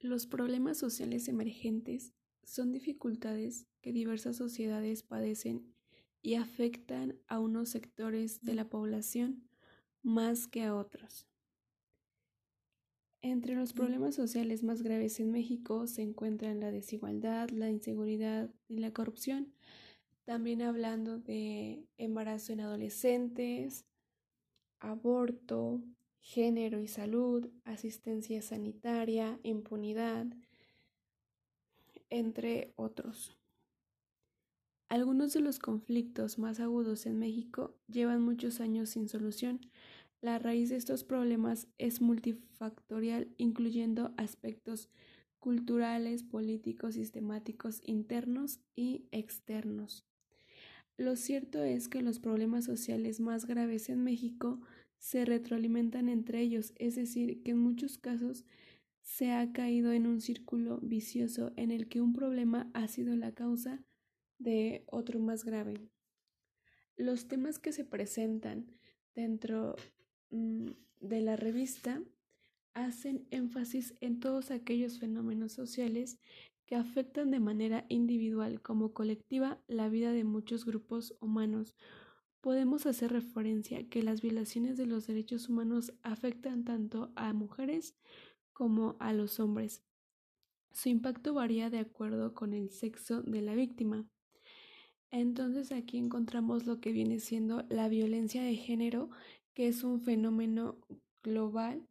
Los problemas sociales emergentes son dificultades que diversas sociedades padecen y afectan a unos sectores de la población más que a otros. Entre los problemas sociales más graves en México se encuentran la desigualdad, la inseguridad y la corrupción, también hablando de embarazo en adolescentes, aborto, género y salud, asistencia sanitaria, impunidad, entre otros. Algunos de los conflictos más agudos en México llevan muchos años sin solución. La raíz de estos problemas es multifactorial, incluyendo aspectos culturales, políticos, sistemáticos, internos y externos. Lo cierto es que los problemas sociales más graves en México se retroalimentan entre ellos, es decir, que en muchos casos se ha caído en un círculo vicioso en el que un problema ha sido la causa de otro más grave. Los temas que se presentan dentro mm, de la revista hacen énfasis en todos aquellos fenómenos sociales que afectan de manera individual como colectiva la vida de muchos grupos humanos. Podemos hacer referencia que las violaciones de los derechos humanos afectan tanto a mujeres como a los hombres. Su impacto varía de acuerdo con el sexo de la víctima. Entonces aquí encontramos lo que viene siendo la violencia de género, que es un fenómeno global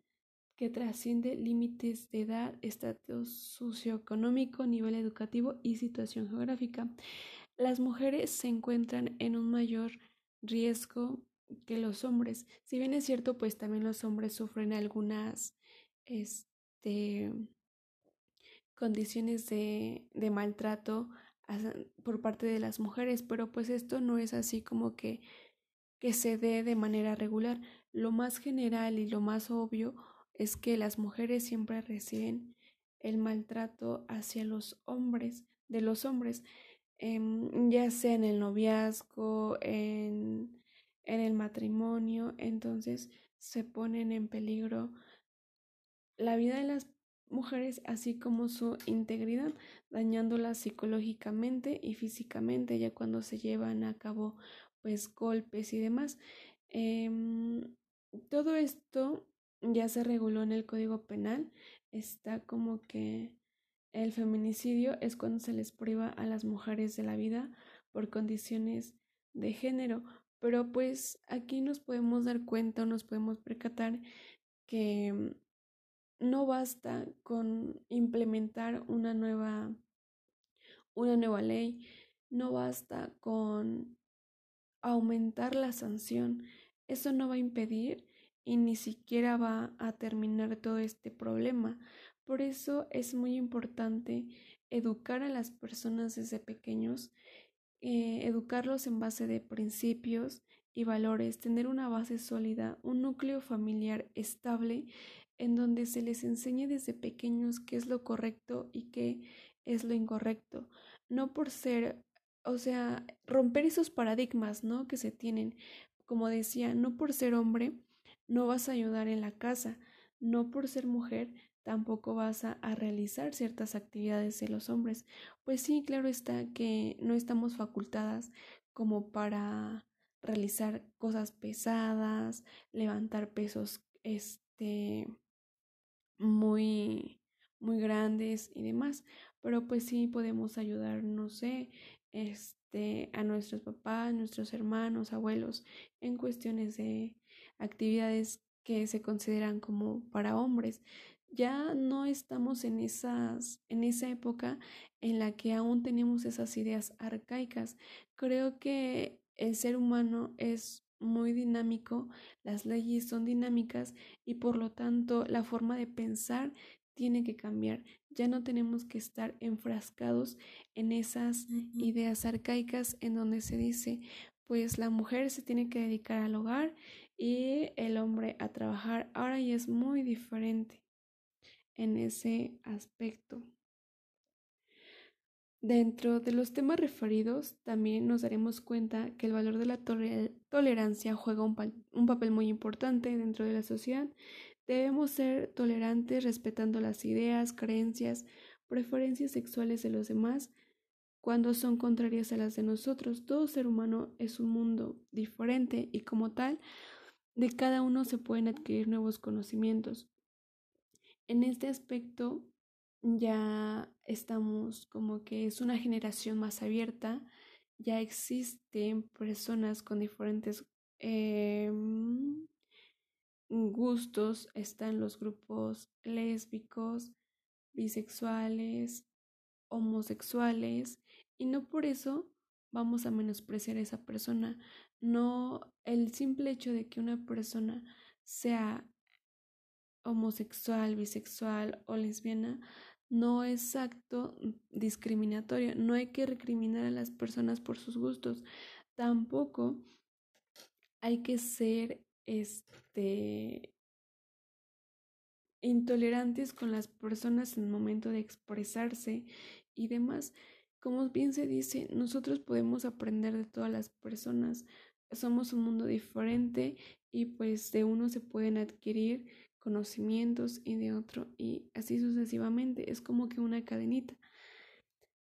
que trasciende límites de edad, estatus socioeconómico, nivel educativo y situación geográfica. Las mujeres se encuentran en un mayor riesgo que los hombres. Si bien es cierto, pues también los hombres sufren algunas este, condiciones de, de maltrato por parte de las mujeres, pero pues esto no es así como que, que se dé de manera regular. Lo más general y lo más obvio es que las mujeres siempre reciben el maltrato hacia los hombres, de los hombres, em, ya sea en el noviazgo, en, en el matrimonio, entonces se ponen en peligro la vida de las mujeres así como su integridad, dañándolas psicológicamente y físicamente ya cuando se llevan a cabo pues golpes y demás. Em, todo esto ya se reguló en el Código Penal, está como que el feminicidio es cuando se les priva a las mujeres de la vida por condiciones de género, pero pues aquí nos podemos dar cuenta o nos podemos percatar que no basta con implementar una nueva una nueva ley, no basta con aumentar la sanción, eso no va a impedir y ni siquiera va a terminar todo este problema. Por eso es muy importante educar a las personas desde pequeños, eh, educarlos en base de principios y valores, tener una base sólida, un núcleo familiar estable en donde se les enseñe desde pequeños qué es lo correcto y qué es lo incorrecto. No por ser, o sea, romper esos paradigmas, ¿no? Que se tienen. Como decía, no por ser hombre no vas a ayudar en la casa, no por ser mujer tampoco vas a, realizar ciertas actividades de los hombres. Pues sí, claro está que no estamos facultadas como para realizar cosas pesadas, levantar pesos este muy muy grandes y demás, pero pues sí podemos ayudar, no sé, este a nuestros papás, nuestros hermanos, abuelos en cuestiones de actividades que se consideran como para hombres. Ya no estamos en esas en esa época en la que aún tenemos esas ideas arcaicas. Creo que el ser humano es muy dinámico, las leyes son dinámicas y por lo tanto la forma de pensar tiene que cambiar. Ya no tenemos que estar enfrascados en esas ideas arcaicas en donde se dice, pues la mujer se tiene que dedicar al hogar y el hombre a trabajar. Ahora ya es muy diferente en ese aspecto. Dentro de los temas referidos, también nos daremos cuenta que el valor de la tolerancia juega un, papel muy importante dentro de la sociedad. Debemos ser tolerantes respetando las ideas, creencias, preferencias sexuales de los demás cuando son contrarias a las de nosotros. Todo ser humano es un mundo diferente y como tal, de cada uno se pueden adquirir nuevos conocimientos. En este aspecto ya estamos como que es una generación más abierta, ya existen personas con diferentes em, gustos, están los grupos lésbicos, bisexuales, homosexuales, y no por eso vamos a menospreciar a esa persona. No, el simple hecho de que una persona sea homosexual, bisexual o lesbiana no es acto discriminatorio. No hay que recriminar a las personas por sus gustos. Tampoco hay que ser este intolerantes con las personas en el momento de expresarse y demás. Como bien se dice, nosotros podemos aprender de todas las personas. Somos un mundo diferente y pues de uno se pueden adquirir conocimientos y de otro y así sucesivamente. Es como que una cadenita.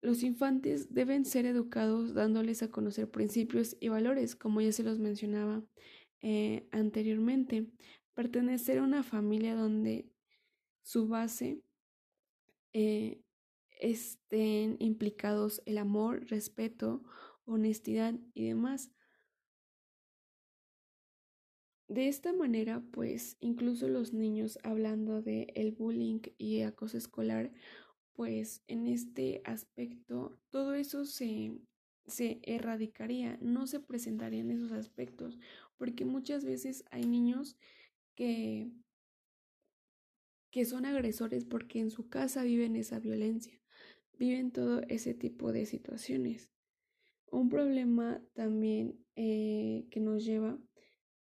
Los infantes deben ser educados dándoles a conocer principios y valores, como ya se los mencionaba eh, anteriormente. Pertenecer a una familia donde su base eh, estén implicados el amor, respeto, honestidad y demás. De esta manera, pues, incluso los niños hablando de el bullying y acoso escolar, pues en este aspecto todo eso se, se erradicaría, no se presentarían esos aspectos, porque muchas veces hay niños que que son agresores porque en su casa viven esa violencia, viven todo ese tipo de situaciones. Un problema también eh, que nos lleva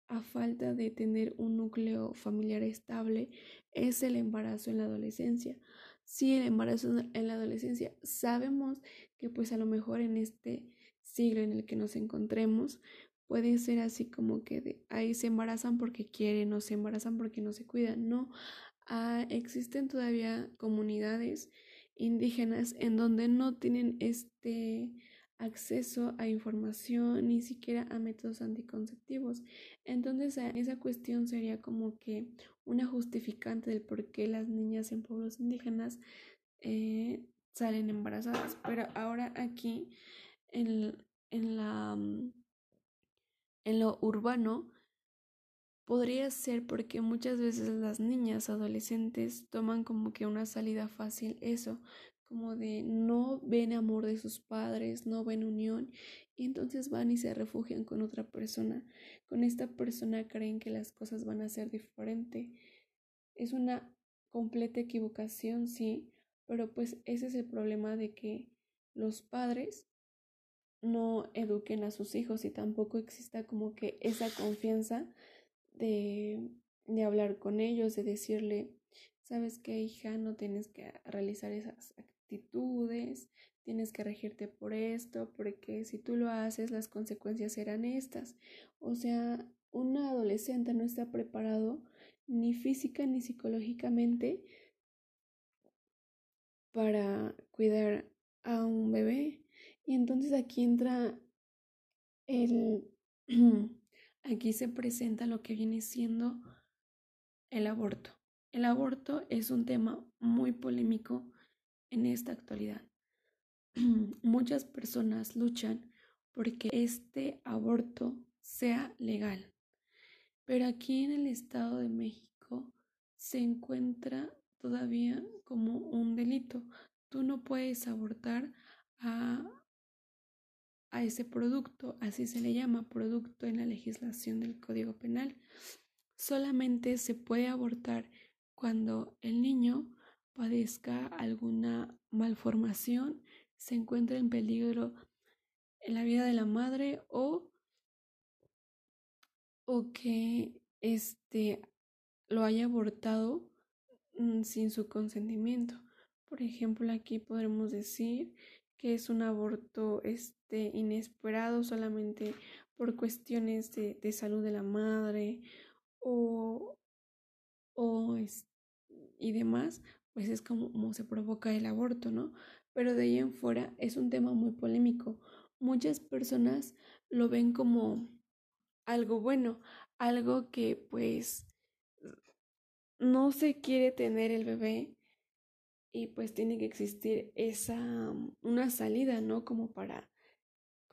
a falta de tener un núcleo familiar estable es el embarazo en la adolescencia. Sí, el embarazo en la adolescencia sabemos que pues a lo mejor en este siglo en el que nos encontremos puede ser así como que ahí se embarazan porque quieren o se embarazan porque no se cuidan. No, Ah, existen todavía comunidades indígenas en donde no tienen este acceso a información ni siquiera a métodos anticonceptivos. Entonces esa cuestión sería como que una justificante del por qué las niñas en pueblos indígenas eh, salen embarazadas. Pero ahora aquí en, en, la, mm, en lo urbano Podría ser porque muchas veces las niñas adolescentes toman como que una salida fácil eso, como de no ven amor de sus padres, no ven unión y entonces van y se refugian con otra persona. Con esta persona creen que las cosas van a ser diferente. Es una completa equivocación, sí, pero pues ese es el problema de que los padres no eduquen a sus hijos y tampoco exista como que esa confianza de, de hablar con ellos, de decirle, sabes qué, hija, no tienes que realizar esas tienes que regirte por esto, porque si tú lo haces, las consecuencias serán estas. O sea, un adolescente no está preparado ni física ni psicológicamente para cuidar a un bebé. Y entonces aquí entra el Aquí se presenta lo que viene siendo el aborto. El aborto es un tema muy polémico en esta actualidad. Muchas personas luchan porque este aborto sea legal. Pero aquí en el Estado de México se encuentra todavía como un delito. Tú no puedes abortar a a ese producto, así se le llama producto en la legislación del Código Penal. Solamente se puede abortar cuando el niño padezca alguna malformación, se encuentre en peligro en la vida de la madre o, o que este, lo haya abortado mm, sin su consentimiento. Por ejemplo, aquí podremos decir que es un aborto este, inesperado solamente por cuestiones de, de salud de la madre o, o y demás, pues es como, se provoca el aborto, ¿no? Pero de ahí en fuera es un tema muy polémico. Muchas personas lo ven como algo bueno, algo que pues no se quiere tener el bebé y pues tiene que existir esa una salida, ¿no? Como para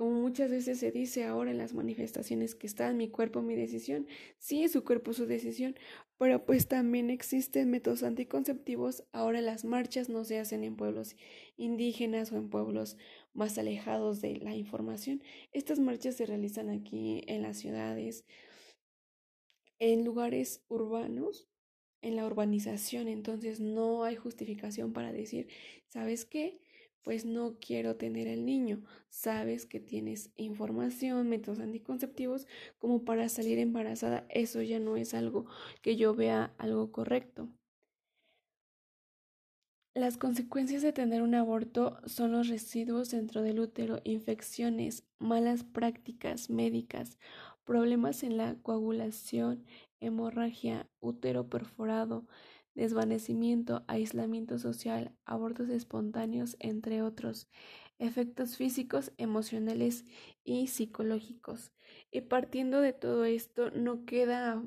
como muchas veces se dice ahora en las manifestaciones que está en mi cuerpo mi decisión, sí su cuerpo su decisión, pero pues también existen métodos anticonceptivos, ahora las marchas no se hacen en pueblos indígenas o en pueblos más alejados de la información, estas marchas se realizan aquí en las ciudades, en lugares urbanos, en la urbanización, entonces no hay justificación para decir, ¿sabes qué? Pues no quiero tener el niño. Sabes que tienes información, métodos anticonceptivos como para salir embarazada. Eso ya no es algo que yo vea algo correcto. Las consecuencias de tener un aborto son los residuos dentro del útero, infecciones, malas prácticas médicas, problemas en la coagulación, hemorragia, útero perforado, desvanecimiento, aislamiento social, abortos espontáneos, entre otros, efectos físicos, emocionales y psicológicos. Y partiendo de todo esto, no queda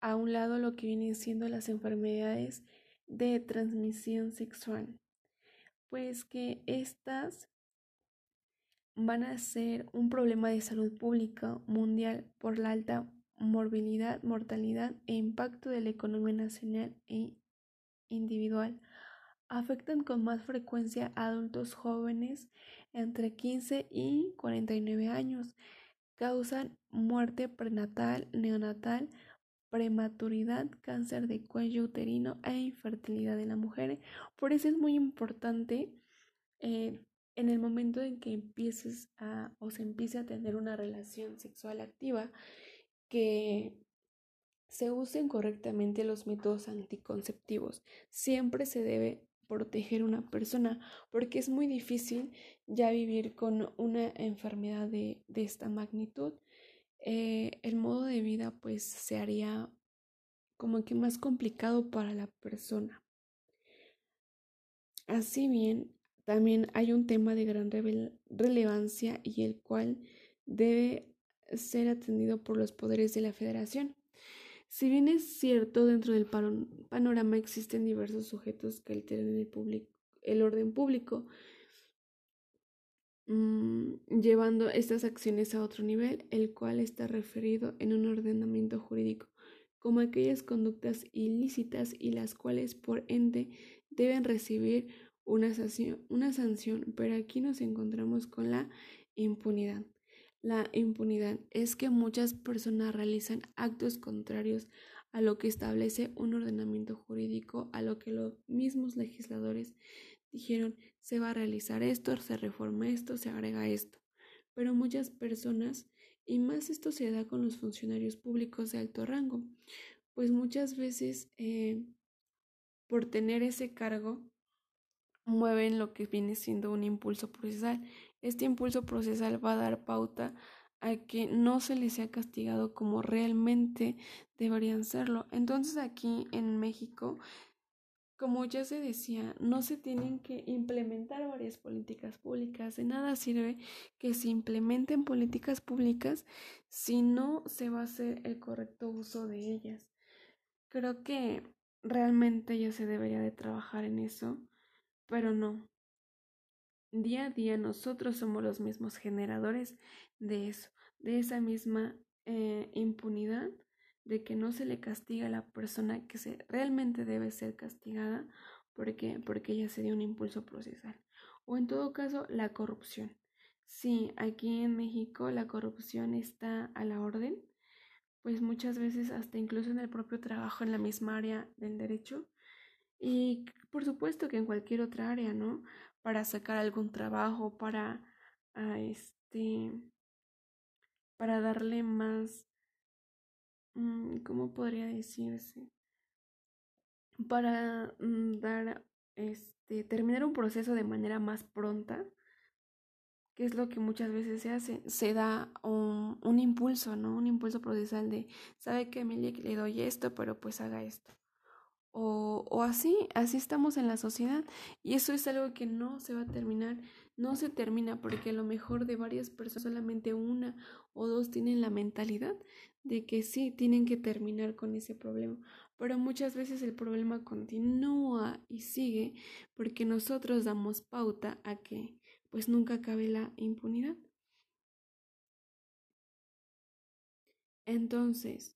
a un lado lo que vienen siendo las enfermedades de transmisión sexual, pues que estas van a ser un problema de salud pública mundial por la alta morbilidad, mortalidad e impacto de la economía nacional e individual. Afectan con más frecuencia a adultos jóvenes entre 15 y 49 años. Causan muerte prenatal, neonatal, prematuridad, cáncer de cuello uterino e infertilidad en la mujer. Por eso es muy importante eh, en el momento en que empieces a o se empiece a tener una relación sexual activa, que se usen correctamente los métodos anticonceptivos. Siempre se debe proteger una persona porque es muy difícil ya vivir con una enfermedad de, esta magnitud. Eh, el modo de vida pues se haría como que más complicado para la persona. Así bien, también hay un tema de gran relevancia y el cual debe ser atendido por los poderes de la federación. Si bien es cierto, dentro del panorama existen diversos sujetos que alteran el, orden público, mm, llevando estas acciones a otro nivel, el cual está referido en un ordenamiento jurídico, como aquellas conductas ilícitas y las cuales por ende deben recibir una sanción, pero aquí nos encontramos con la impunidad. La impunidad es que muchas personas realizan actos contrarios a lo que establece un ordenamiento jurídico, a lo que los mismos legisladores dijeron se va a realizar esto, se reforma esto, se agrega esto. Pero muchas personas, y más esto se da con los funcionarios públicos de alto rango, pues muchas veces eh, por tener ese cargo mueven lo que viene siendo un impulso procesal este impulso procesal va a dar pauta a que no se les sea castigado como realmente deberían serlo. Entonces aquí en México, como ya se decía, no se tienen que implementar varias políticas públicas. De nada sirve que se implementen políticas públicas si no se va a hacer el correcto uso de ellas. Creo que realmente ya se debería de trabajar en eso, pero no, Día a día nosotros somos los mismos generadores de eso, de esa misma eh, impunidad, de que no se le castiga a la persona que se, realmente debe ser castigada porque, porque ella se dio un impulso procesal. O en todo caso, la corrupción. Sí, aquí en México la corrupción está a la orden, pues muchas veces hasta incluso en el propio trabajo en la misma área del derecho y por supuesto que en cualquier otra área, ¿no? Para sacar algún trabajo, para a este para darle más mm, ¿cómo podría decirse? Para mm, dar este terminar un proceso de manera más pronta ¿qué es lo que muchas veces se hace? Se da un, un impulso, ¿no? Un impulso procesal de, sabe que Emilia le doy esto, pero pues haga esto. O, o así, así estamos en la sociedad. Y eso es algo que no se va a terminar, no se termina porque a lo mejor de varias personas solamente una o dos tienen la mentalidad de que sí, tienen que terminar con ese problema. Pero muchas veces el problema continúa y sigue porque nosotros damos pauta a que pues nunca acabe la impunidad. Entonces,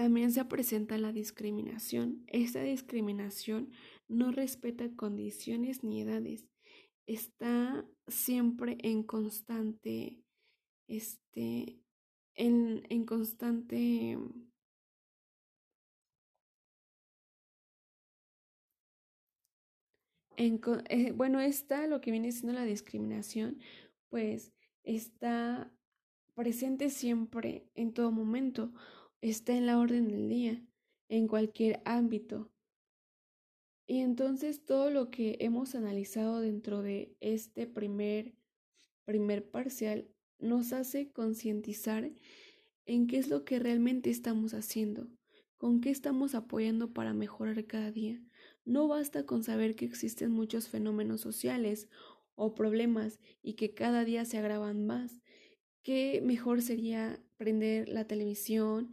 también se presenta la discriminación. Esta discriminación no respeta condiciones ni edades. Está siempre en constante, este, en, en constante eh, bueno, está lo que viene siendo la discriminación, pues está presente siempre, en todo momento, está en la orden del día, en cualquier ámbito. Y entonces todo lo que hemos analizado dentro de este primer, primer parcial nos hace concientizar en qué es lo que realmente estamos haciendo, con qué estamos apoyando para mejorar cada día. No basta con saber que existen muchos fenómenos sociales o problemas y que cada día se agravan más. ¿Qué mejor sería prender la televisión,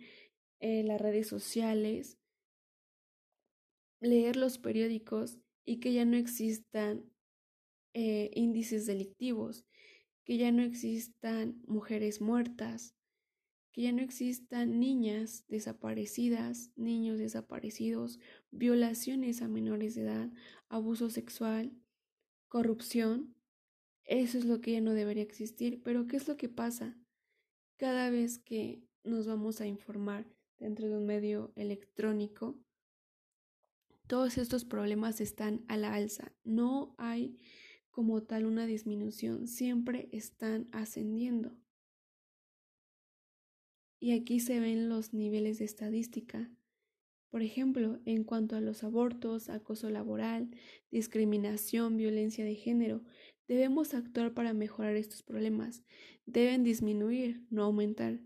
eh, las redes sociales, leer los periódicos y que ya no existan eh, índices delictivos, que ya no existan mujeres muertas, que ya no existan niñas desaparecidas, niños desaparecidos, violaciones a menores de edad, abuso sexual, corrupción. Eso es lo que ya no debería existir. Pero ¿qué es lo que pasa? Cada vez que nos vamos a informar dentro de un medio electrónico, todos estos problemas están a la alza. No hay como tal una disminución, siempre están ascendiendo. Y aquí se ven los niveles de estadística. Por ejemplo, en cuanto a los abortos, acoso laboral, discriminación, violencia de género, debemos actuar para mejorar estos problemas. Deben disminuir, no aumentar.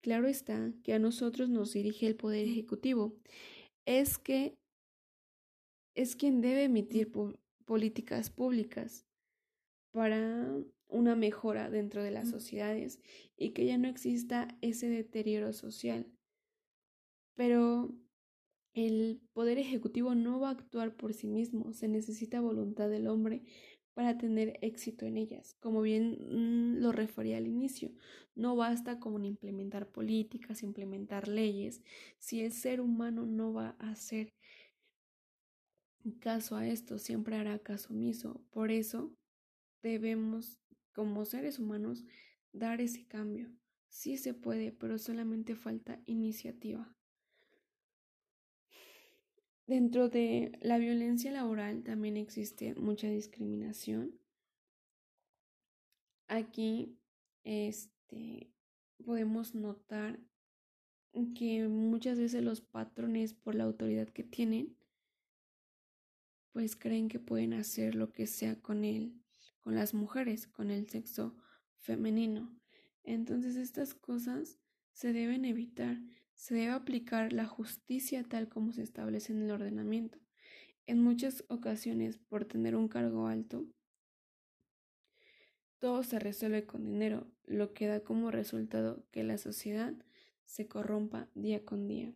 Claro está que a nosotros nos dirige el Poder Ejecutivo. Es que es quien debe emitir políticas públicas para una mejora dentro de las sociedades y que ya no exista ese deterioro social. Pero el poder ejecutivo no va a actuar por sí mismo, se necesita voluntad del hombre para tener éxito en ellas. Como bien mm, lo refería al inicio, no basta con implementar políticas, implementar leyes, si el ser humano no va a hacer caso a esto, siempre hará caso omiso. Por eso debemos como seres humanos, dar ese cambio. Sí se puede, pero solamente falta iniciativa. Dentro de la violencia laboral también existe mucha discriminación. Aquí este, podemos notar que muchas veces los patrones por la autoridad que tienen pues creen que pueden hacer lo que sea con él con las mujeres, con el sexo femenino. Entonces estas cosas se deben evitar, se debe aplicar la justicia tal como se establece en el ordenamiento. En muchas ocasiones, por tener un cargo alto, todo se resuelve con dinero, lo que da como resultado que la sociedad se corrompa día con día.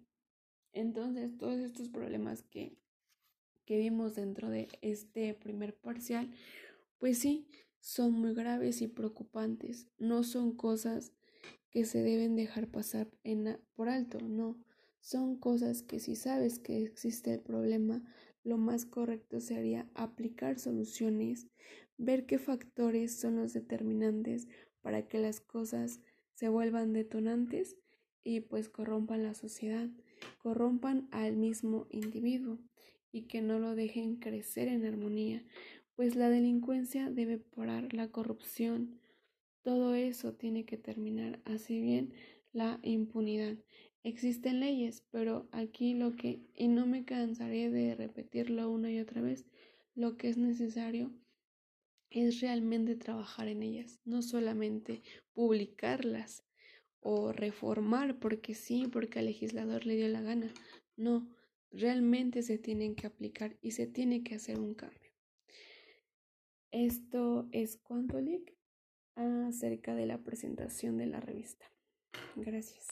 Entonces, todos estos problemas que, que vimos dentro de este primer parcial pues sí, son muy graves y preocupantes, no son cosas que se deben dejar pasar en, por alto, no, son cosas que si sabes que existe el problema, lo más correcto sería aplicar soluciones, ver qué factores son los determinantes para que las cosas se vuelvan detonantes y pues corrompan la sociedad, corrompan al mismo individuo y que no lo dejen crecer en armonía, pues la delincuencia debe parar, la corrupción, todo eso tiene que terminar, así bien la impunidad. Existen leyes, pero aquí lo que, y no me cansaré de repetirlo una y otra vez, lo que es necesario es realmente trabajar en ellas, no solamente publicarlas o reformar porque sí, porque al legislador le dio la gana. No, realmente se tienen que aplicar y se tiene que hacer un cambio. Esto es cuanto acerca de la presentación de la revista. Gracias.